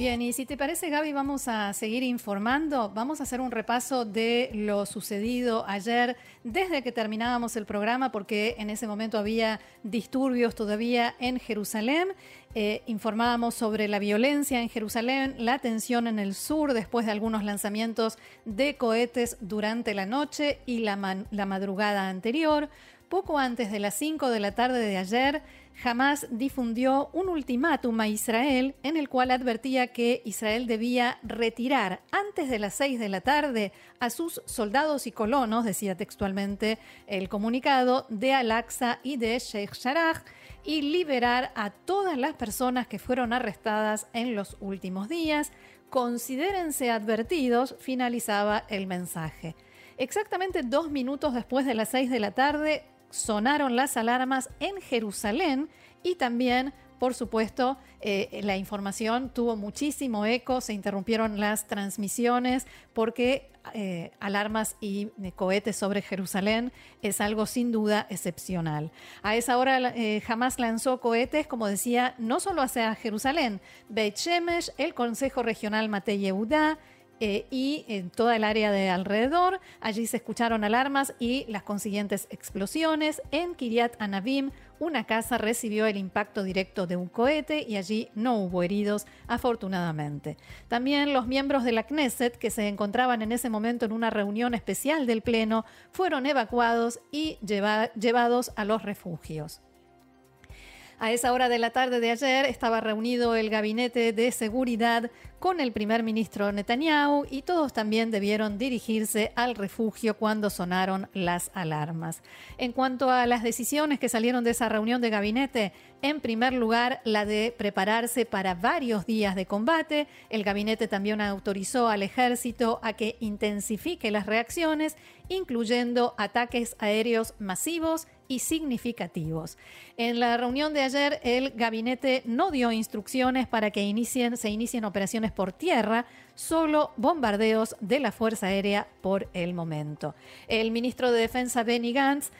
Bien, y si te parece, Gaby, vamos a seguir informando. Vamos a hacer un repaso de lo sucedido ayer desde que terminábamos el programa, porque en ese momento había disturbios todavía en Jerusalén. Eh, informábamos sobre la violencia en Jerusalén, la tensión en el sur después de algunos lanzamientos de cohetes durante la noche y la, la madrugada anterior. Poco antes de las 5 de la tarde de ayer, Hamas difundió un ultimátum a Israel en el cual advertía que Israel debía retirar antes de las 6 de la tarde a sus soldados y colonos, decía textualmente el comunicado, de Al-Aqsa y de Sheikh Jarrah y liberar a todas las personas que fueron arrestadas en los últimos días. Considérense advertidos, finalizaba el mensaje. Exactamente dos minutos después de las 6 de la tarde, sonaron las alarmas en Jerusalén y también, por supuesto, eh, la información tuvo muchísimo eco, se interrumpieron las transmisiones porque eh, alarmas y eh, cohetes sobre Jerusalén es algo sin duda excepcional. A esa hora jamás lanzó cohetes, como decía, no solo hacia Jerusalén, Beit Shemesh, el Consejo Regional Mate Yehuda, eh, y en toda el área de alrededor. Allí se escucharon alarmas y las consiguientes explosiones. En Kiryat Anabim, una casa recibió el impacto directo de un cohete y allí no hubo heridos, afortunadamente. También los miembros de la Knesset, que se encontraban en ese momento en una reunión especial del Pleno, fueron evacuados y llevados a los refugios. A esa hora de la tarde de ayer estaba reunido el gabinete de seguridad con el primer ministro Netanyahu y todos también debieron dirigirse al refugio cuando sonaron las alarmas. En cuanto a las decisiones que salieron de esa reunión de gabinete, en primer lugar, la de prepararse para varios días de combate. El gabinete también autorizó al ejército a que intensifique las reacciones, incluyendo ataques aéreos masivos y significativos. En la reunión de ayer, el gabinete no dio instrucciones para que inicien, se inicien operaciones por tierra, solo bombardeos de la Fuerza Aérea por el momento. El ministro de Defensa Benny Gantz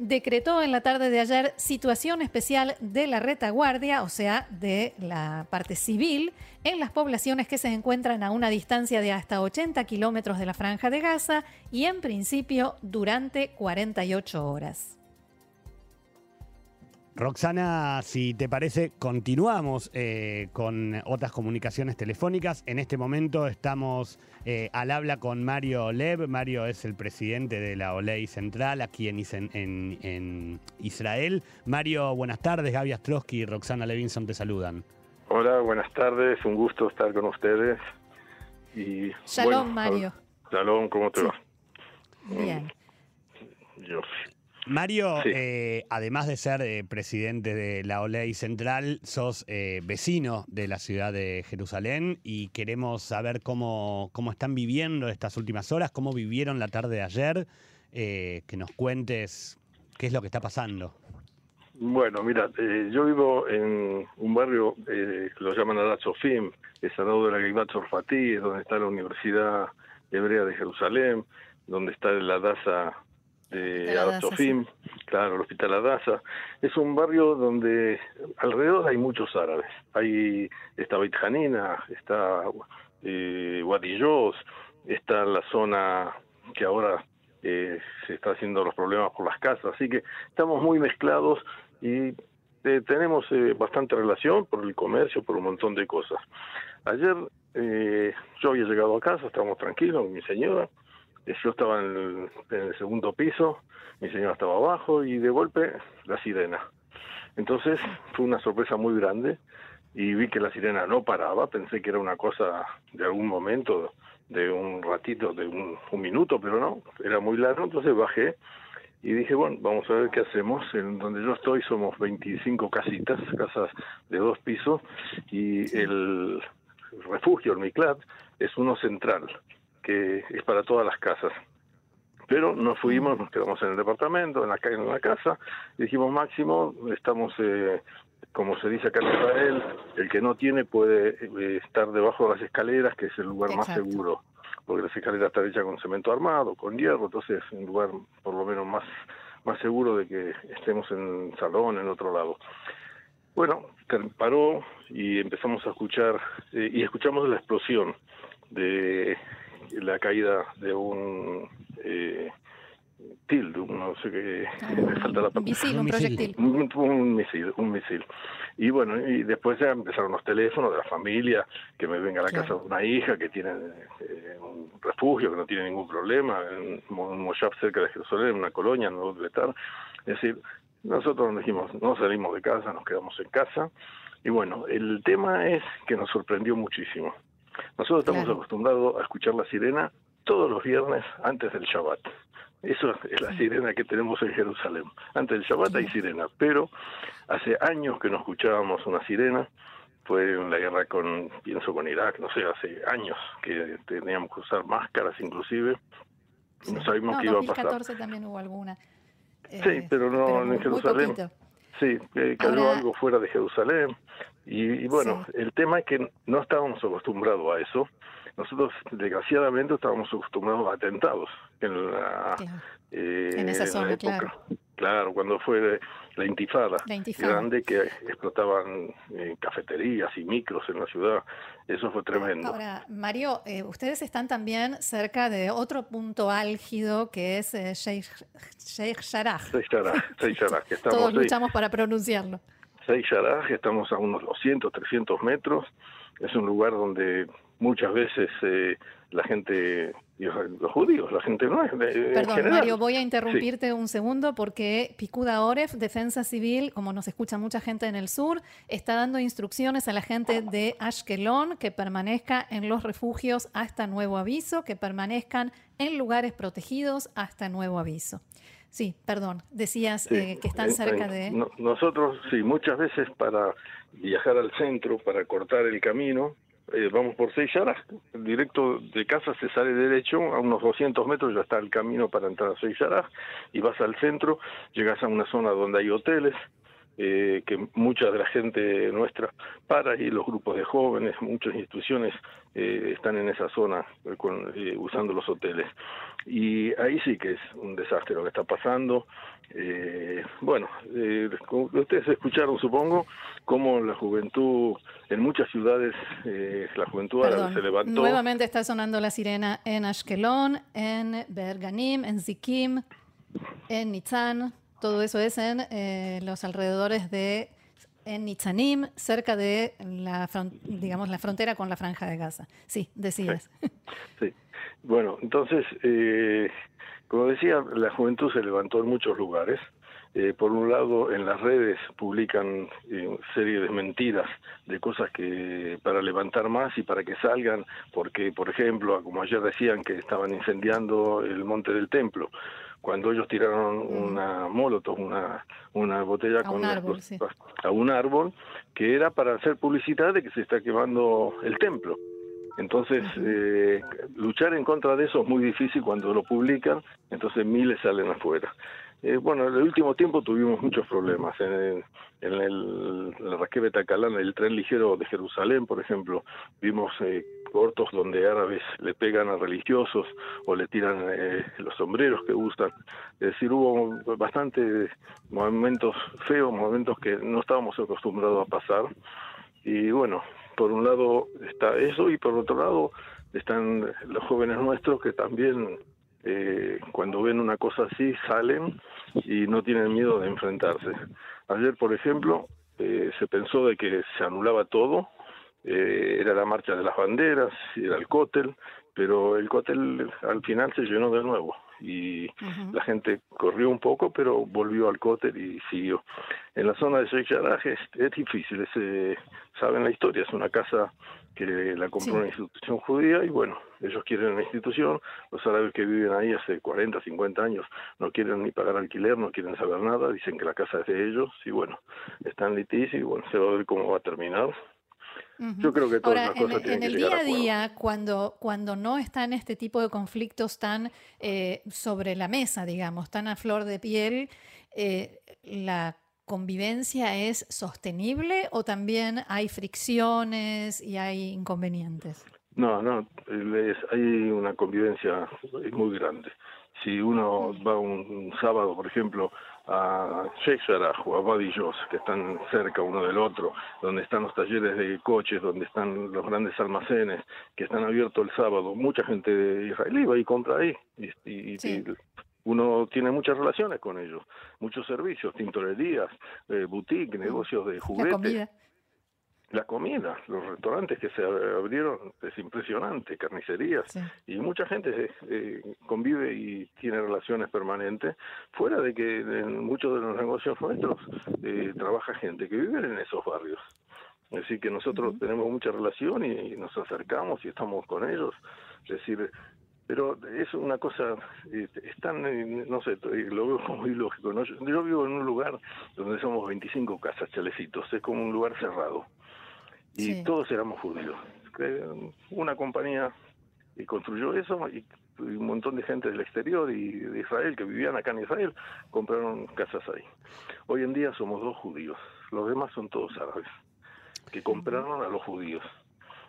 decretó en la tarde de ayer situación especial de la retaguardia, o sea, de la parte civil, en las poblaciones que se encuentran a una distancia de hasta 80 kilómetros de la franja de Gaza y en principio durante 48 horas. Roxana, si te parece, continuamos eh, con otras comunicaciones telefónicas. En este momento estamos eh, al habla con Mario Lev. Mario es el presidente de la OLEI Central aquí en, en, Israel. Mario, buenas tardes. Gaby Astrosky y Roxana Levinson te saludan. Hola, buenas tardes. Un gusto estar con ustedes. Y, Shalom, Mario. Shalom, ¿cómo te va? Bien. Yo Mario, eh, además de ser eh, presidente de la OLEI Central, sos eh, vecino de la ciudad de Jerusalén y queremos saber cómo, cómo están viviendo estas últimas horas, cómo vivieron la tarde de ayer, que nos cuentes qué es lo que está pasando. Bueno, mira, yo vivo en un barrio que lo llaman Adat Sofim, es al lado de la Givat Sorfatí, es donde está la Universidad Hebrea de Jerusalén, donde está la Daza de Autofim, claro, el Hospital Adasa. Es un barrio donde alrededor hay muchos árabes. Hay está Beit Hanina, está eh, está la zona que ahora eh, se está haciendo los problemas por las casas. Así que estamos muy mezclados y eh, tenemos eh, bastante relación por el comercio, por un montón de cosas. Ayer eh, yo había llegado a casa, estábamos tranquilos, mi señora, yo estaba en el, segundo piso, mi señora estaba abajo y de golpe la sirena. Entonces fue una sorpresa muy grande y vi que la sirena no paraba, pensé que era una cosa de algún momento, de un ratito, de un, minuto, pero no, era muy largo, entonces bajé y dije, bueno, vamos a ver qué hacemos. En donde yo estoy somos 25 casitas, casas de dos pisos, y el refugio, el MICLAT, es uno central que es para todas las casas. Pero nos fuimos, nos quedamos en el departamento, en la, en la casa, y dijimos, máximo, estamos, eh, como se dice acá en Israel, el que no tiene puede eh, estar debajo de las escaleras, que es el lugar más seguro. porque la escaleras están hechas con cemento armado, con hierro, entonces es un lugar por lo menos más, más seguro de que estemos en salón, en otro lado. Bueno, paró y empezamos a escuchar, eh, y escuchamos la explosión de la caída de un eh, tilde, no sé qué, me falta la Un misil, un proyectil. Un, misil, un misil. Y bueno, y después ya empezaron los teléfonos de la familia, que me venga a la casa de una hija que tiene eh, un refugio, que no tiene ningún problema, en un Moshab cerca de Jerusalén, en una colonia, no debe estar. Es decir, nosotros nos dijimos, no salimos de casa, nos quedamos en casa. Y bueno, el tema es que nos sorprendió muchísimo. Nosotros estamos acostumbrados a escuchar la sirena todos los viernes antes del Shabbat. Eso es la sirena que tenemos en Jerusalén. Antes del Shabbat hay sirena, pero hace años que no escuchábamos una sirena. Fue en la guerra con, pienso con Irak, no sé, hace años que teníamos que usar máscaras inclusive. No sabíamos qué iba a pasar. En 2014 también hubo alguna. sí, eh, pero no en Jerusalén. Sí, eh, cayó algo fuera de Jerusalén. Y, bueno, el tema es que no estábamos acostumbrados a eso. Nosotros, desgraciadamente, estábamos acostumbrados a atentados en la, eh, en esa zona, claro. Claro, cuando fue la intifada, grande que explotaban eh, cafeterías y micros en la ciudad. Eso fue tremendo. Ahora, Mario, eh, ustedes están también cerca de otro punto álgido que es eh, Sheikh, Sheikh Jarrah. Sheikh Jarrah, Sheikh Jarrah que estamos Todos luchamos para pronunciarlo. Jarrah, estamos a unos 200, 300 metros. Es un lugar donde muchas veces eh, la gente, los judíos, la gente no es. Perdón, Mario, voy a interrumpirte un segundo porque Picuda Oref, Defensa Civil, como nos escucha mucha gente en el sur, está dando instrucciones a la gente de Ashkelon que permanezca en los refugios hasta nuevo aviso, que permanezcan en lugares protegidos hasta nuevo aviso. Sí, perdón, decías eh, que están cerca de... nosotros, sí, muchas veces para viajar al centro, para cortar el camino, eh, vamos por seis yaras, directo de casa se sale derecho, a unos 200 metros ya está el camino para entrar a seis yaras, y vas al centro, llegas a una zona donde hay hoteles, eh, que mucha de la gente nuestra para y los grupos de jóvenes, muchas instituciones eh, están en esa zona con, usando los hoteles. Y ahí sí que es un desastre lo que está pasando. Eh, bueno, eh, ustedes escucharon, supongo, cómo la juventud, en muchas ciudades, eh, la juventud se levantó. Nuevamente está sonando la sirena en Ashkelon, en Berganim, en Zikim, en Nitzan. Todo eso es en eh, los alrededores de en Nitzanim, cerca de la, digamos, la frontera con la Franja de Gaza. Sí, decías. sí. Bueno, entonces, eh, como decía, la juventud se levantó en muchos lugares. Eh, por un lado, en las redes publican eh, serie de mentiras de cosas que para levantar más y para que salgan, porque, por ejemplo, como ayer decían que estaban incendiando el monte del templo, cuando ellos tiraron una molotov, una, una botella con árbol, a un árbol, que era para hacer publicidad de que se está quemando el templo. Entonces, eh, luchar en contra de eso es muy difícil cuando lo publican, entonces miles salen afuera. Eh, bueno, en el último tiempo tuvimos muchos problemas. En, en el, la Raquel Talán, el tren ligero de Jerusalén, por ejemplo, vimos eh, cortos donde árabes le pegan a religiosos o le tiran eh, los sombreros que usan. Es decir, hubo bastante momentos feos, momentos que no estábamos acostumbrados a pasar. Y bueno, por un lado está eso y por otro lado están los jóvenes nuestros que también eh, cuando ven una cosa así salen y no tienen miedo de enfrentarse. Ayer, por ejemplo, eh, se pensó de que se anulaba todo, eh, era la marcha de las banderas, era el cótel, pero el cótel al final se llenó de nuevo y la gente corrió un poco, pero volvió al cóter y siguió. En la zona de Sheikh es, difícil, es, eh, saben la historia, es una casa que la compró una institución judía y bueno, ellos quieren una institución, los árabes que viven ahí hace 40, 50 años no quieren ni pagar alquiler, no quieren saber nada, dicen que la casa es de ellos y bueno, están litigio y bueno, se va a ver cómo va a terminar, yo creo que todas Ahora, cosas en, el día a día, cuando, cuando no están este tipo de conflictos tan eh, sobre la mesa, digamos, tan a flor de piel, eh, ¿la convivencia es sostenible o también hay fricciones y hay inconvenientes? No, no, hay una convivencia muy grande. Si uno va un, sábado, por ejemplo, a Shakespeare o a que están cerca uno del otro, donde están los talleres de coches, donde están los grandes almacenes, que están abiertos el sábado, mucha gente de Israel va y compra ahí. Y, uno tiene muchas relaciones con ellos, muchos servicios, tintorerías, eh, boutique, negocios de juguetes la comida, los restaurantes que se abrieron es impresionante, carnicerías, y mucha gente eh, convive y tiene relaciones permanentes, fuera de que en muchos de los negocios nuestros eh, trabaja gente que vive en esos barrios. Así que nosotros tenemos mucha relación y, nos acercamos y estamos con ellos. Es decir, pero es una cosa, eh, es tan, no sé, lo veo como ilógico. ¿no? Yo, vivo en un lugar donde somos 25 casas, chalecitos, es como un lugar cerrado y todos éramos judíos. Una compañía y construyó eso y un montón de gente del exterior y de Israel que vivían acá en Israel compraron casas ahí. Hoy en día somos dos judíos, los demás son todos árabes que compraron a los judíos.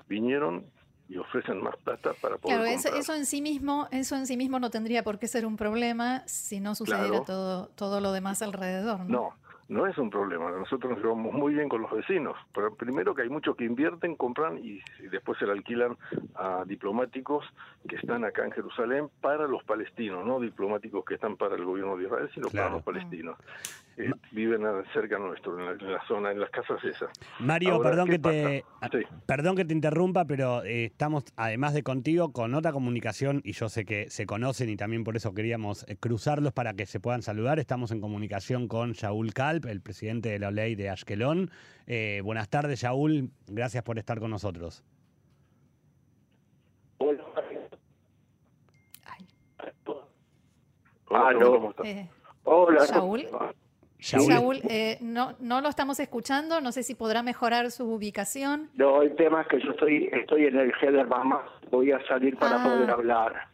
Vinieron y ofrecen más plata para poder claro eso, en sí mismo eso en sí mismo no tendría por qué ser un problema si no sucediera todo todo lo demás alrededor no, no no es un problema. Nosotros nos llevamos muy bien con los vecinos. Pero primero que hay muchos que invierten, compran y, después se le alquilan a diplomáticos que están acá en Jerusalén para los palestinos, no diplomáticos que están para el gobierno de Israel, sino para los palestinos. Eh, viven cerca nuestro, en la, zona, en las casas esas. Mario, perdón que te perdón que te interrumpa, pero eh, estamos además de contigo con otra comunicación y yo sé que se conocen y también por eso queríamos eh, cruzarlos para que se puedan saludar. Estamos en comunicación con Shaul Kalp, el presidente de la ley de Ashkelon. buenas tardes, Shaul. Gracias por estar con nosotros. Hola. Hola, Shaul. Shaul, eh, no, no lo estamos escuchando, no sé si podrá mejorar su ubicación. No, el tema es que yo estoy estoy en el header Mama, voy a salir para ah. poder hablar.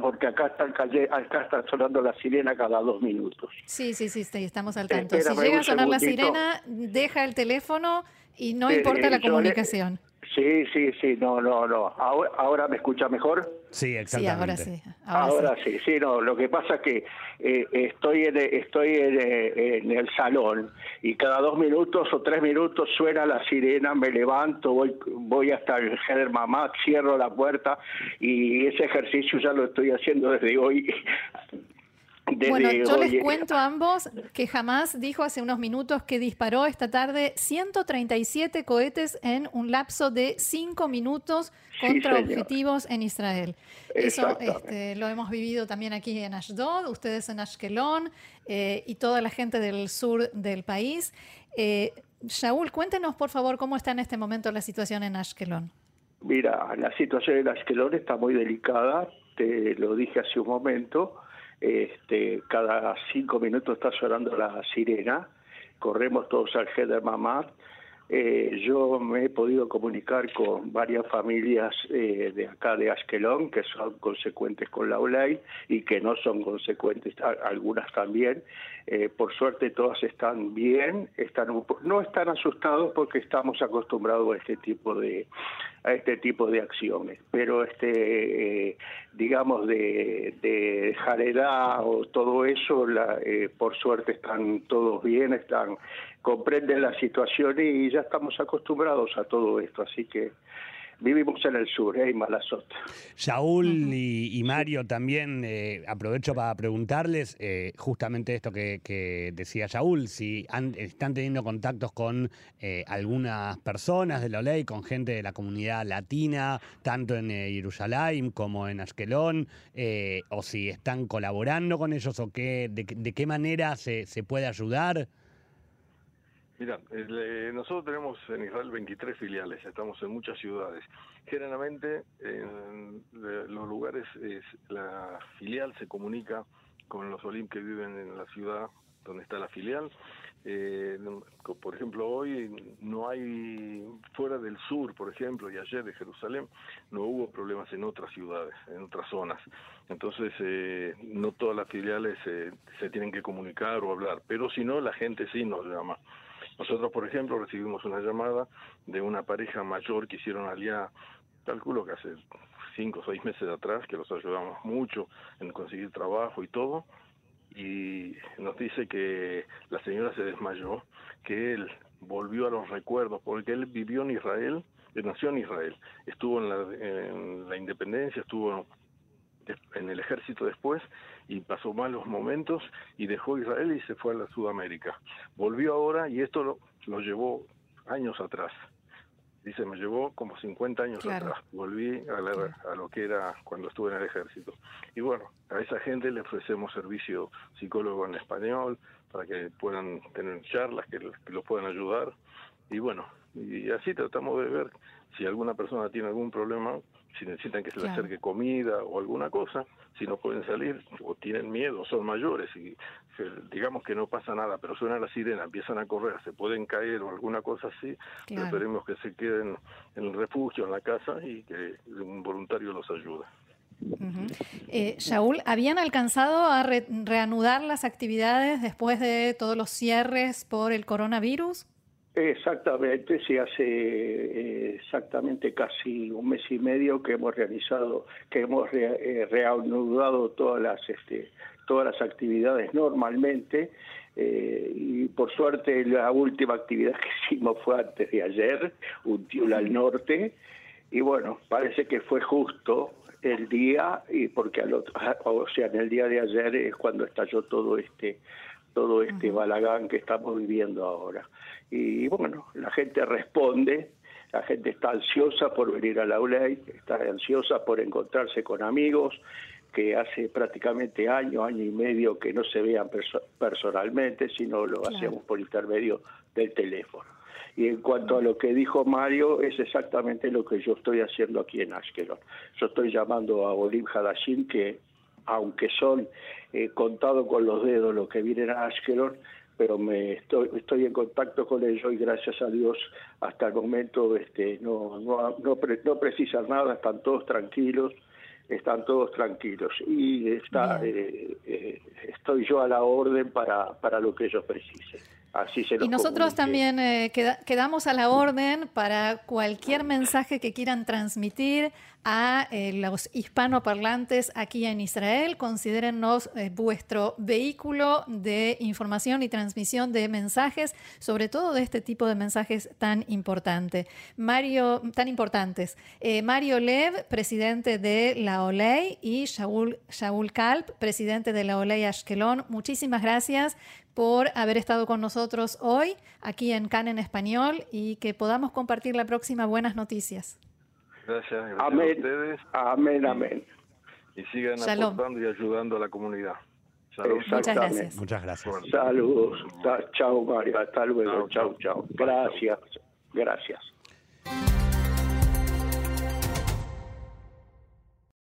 porque acá está, el calle, acá está sonando la sirena cada dos minutos. Sí, sí, sí, estamos al tanto. si llega a sonar la sirena, deja el teléfono y no importa la comunicación. Sí, sí, sí, no, no, no. Ahora, me escucha mejor. Sí, exactamente. ahora sí. Ahora, sí. sí. no. Lo que pasa es que eh, estoy en, estoy eh, en, el salón y cada dos minutos o tres minutos suena la sirena, me levanto, voy, voy hasta el Heather Mamá, cierro la puerta y ese ejercicio ya lo estoy haciendo desde hoy bueno, yo les cuento a ambos que jamás dijo hace unos minutos que disparó esta tarde 137 cohetes en un lapso de 5 minutos contra objetivos en Israel. Eso este, lo hemos vivido también aquí en Ashdod, ustedes en Ashkelon eh, y toda la gente del sur del país. Eh, Shaul, cuéntenos por favor cómo está en este momento la situación en Ashkelon. Mira, la situación en Ashkelon está muy delicada, te lo dije hace un momento este, cada cinco minutos está sonando la sirena, corremos todos al Heder Mamad. Eh, yo me he podido comunicar con varias familias eh, de acá de Ashkelon que son consecuentes con la OLAI y que no son consecuentes, algunas también. Eh, por suerte todas están bien, están no están asustados porque estamos acostumbrados a este tipo de, a este tipo de acciones. Pero este, eh, digamos, de, de jaredad o todo eso, la, eh, por suerte están todos bien, están comprenden la situación y ya estamos acostumbrados a todo esto. Así que Vivimos en el sur, ¿eh? en Malazot. Saúl y, Mario también, eh, aprovecho para preguntarles eh, justamente esto que, decía Saúl, si están teniendo contactos con eh, algunas personas de la ley, con gente de la comunidad latina, tanto en Jerusalén como en Ashkelon, o si están colaborando con ellos o qué, de, qué manera se, se puede ayudar. Mira, eh, nosotros tenemos en Israel 23 filiales, estamos en muchas ciudades. Generalmente en los lugares la filial se comunica con los olim que viven en la ciudad donde está la filial. Eh, por ejemplo, hoy no hay, fuera del sur, por ejemplo, y ayer de Jerusalén, no hubo problemas en otras ciudades, en otras zonas. Entonces, eh, no todas las filiales se tienen que comunicar o hablar, pero si no, la gente sí nos llama. Nosotros, por ejemplo, recibimos una llamada de una pareja mayor que hicieron allá calculo que hace cinco o seis meses atrás, que los ayudamos mucho en conseguir trabajo y todo, y nos dice que la señora se desmayó, que él volvió a los recuerdos, porque él vivió en Israel, nació en Israel, estuvo en la, en la independencia, estuvo en el ejército después y pasó malos momentos y dejó Israel y se fue a la Sudamérica. Volvió ahora y esto lo, lo llevó años atrás. Dice, me llevó como 50 años atrás. Volví a, a, lo que era cuando estuve en el ejército. Y bueno, a esa gente le ofrecemos servicio psicólogo en español para que puedan tener charlas, que, que los puedan ayudar. Y bueno, y así tratamos de ver si alguna persona tiene algún problema, si necesitan que se les acerque comida o alguna cosa, si no pueden salir o tienen miedo, son mayores y digamos que no pasa nada, pero suena la sirena, empiezan a correr, se pueden caer o alguna cosa así, preferimos que se queden en el refugio, en la casa y que un voluntario los ayude. Eh, Shaul, ¿habían alcanzado a reanudar las actividades después de todos los cierres por el coronavirus? Exactamente, sí, hace eh, exactamente casi un mes y medio que hemos realizado, que hemos eh, reanudado todas las, este, todas las actividades normalmente eh, y por suerte la última actividad que hicimos fue antes de ayer, un tiul al norte y bueno, parece que fue justo el día y porque al otro, o sea, en el día de ayer es cuando estalló todo este todo este balagán que estamos viviendo ahora. Y bueno, la gente responde, la gente está ansiosa por venir a la ULEI, está ansiosa por encontrarse con amigos que hace prácticamente año, año y medio que no se vean personalmente, sino lo hacemos por intermedio del teléfono. Y en cuanto a lo que dijo Mario, es exactamente lo que yo estoy haciendo aquí en Ashkelon. Yo estoy llamando a Olim Hadashim, que aunque son eh, contados con los dedos los que vienen a Ashkelon, pero me estoy, estoy en contacto con ellos y gracias a Dios hasta el momento este, no, no, no, no precisan nada, están todos tranquilos, están todos tranquilos. Y está, eh, eh, estoy yo a la orden para, para lo que ellos precisen y nosotros también eh, quedamos a la orden para cualquier mensaje que quieran transmitir a eh, los hispanoparlantes aquí en Israel. Considérennos eh, vuestro vehículo de información y transmisión de mensajes, sobre todo de este tipo de mensajes tan importante. Mario, tan importantes. Mario Lev, presidente de la OLEI, y Shaul, Shaul Kalp, presidente de la OLEI Ashkelon. Muchísimas gracias por haber estado con nosotros hoy aquí en CAN en Español y que podamos compartir la próxima buenas noticias. Gracias, gracias amén. a ustedes. Amén, amén. Y sigan aportando y ayudando a la comunidad. Muchas gracias. Muchas gracias. Saludos. Chao, Mario. Hasta luego. Chao, chao. Gracias. Gracias.